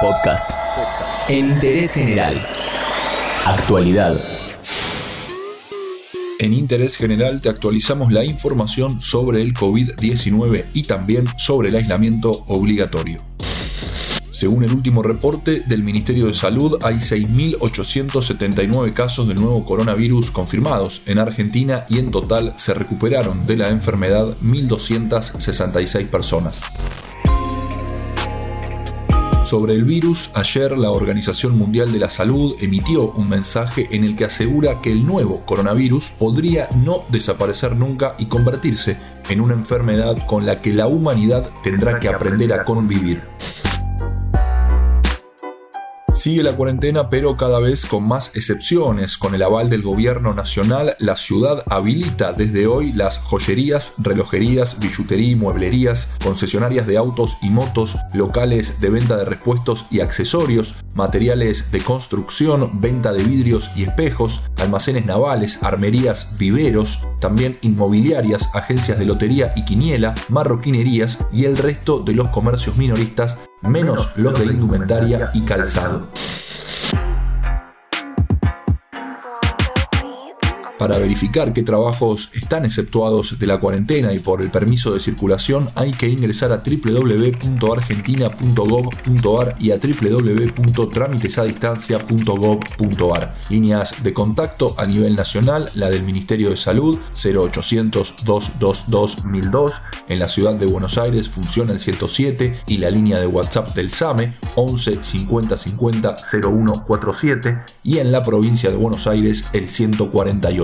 Podcast. En interés general. Actualidad. En Interés General te actualizamos la información sobre el COVID-19 y también sobre el aislamiento obligatorio. Según el último reporte del Ministerio de Salud, hay 6.879 casos del nuevo coronavirus confirmados en Argentina y en total se recuperaron de la enfermedad 1.266 personas. Sobre el virus, ayer la Organización Mundial de la Salud emitió un mensaje en el que asegura que el nuevo coronavirus podría no desaparecer nunca y convertirse en una enfermedad con la que la humanidad tendrá que aprender a convivir. Sigue la cuarentena, pero cada vez con más excepciones. Con el aval del gobierno nacional, la ciudad habilita desde hoy las joyerías, relojerías, billutería y mueblerías, concesionarias de autos y motos, locales de venta de repuestos y accesorios, materiales de construcción, venta de vidrios y espejos, almacenes navales, armerías, viveros, también inmobiliarias, agencias de lotería y quiniela, marroquinerías y el resto de los comercios minoristas menos los de indumentaria y calzado. Para verificar qué trabajos están exceptuados de la cuarentena y por el permiso de circulación hay que ingresar a www.argentina.gov.ar y a www.trámitesadistancia.gov.ar. Líneas de contacto a nivel nacional, la del Ministerio de Salud 0800 222 1002. En la ciudad de Buenos Aires funciona el 107 y la línea de WhatsApp del SAME 11 50 50 0147 y en la provincia de Buenos Aires el 148.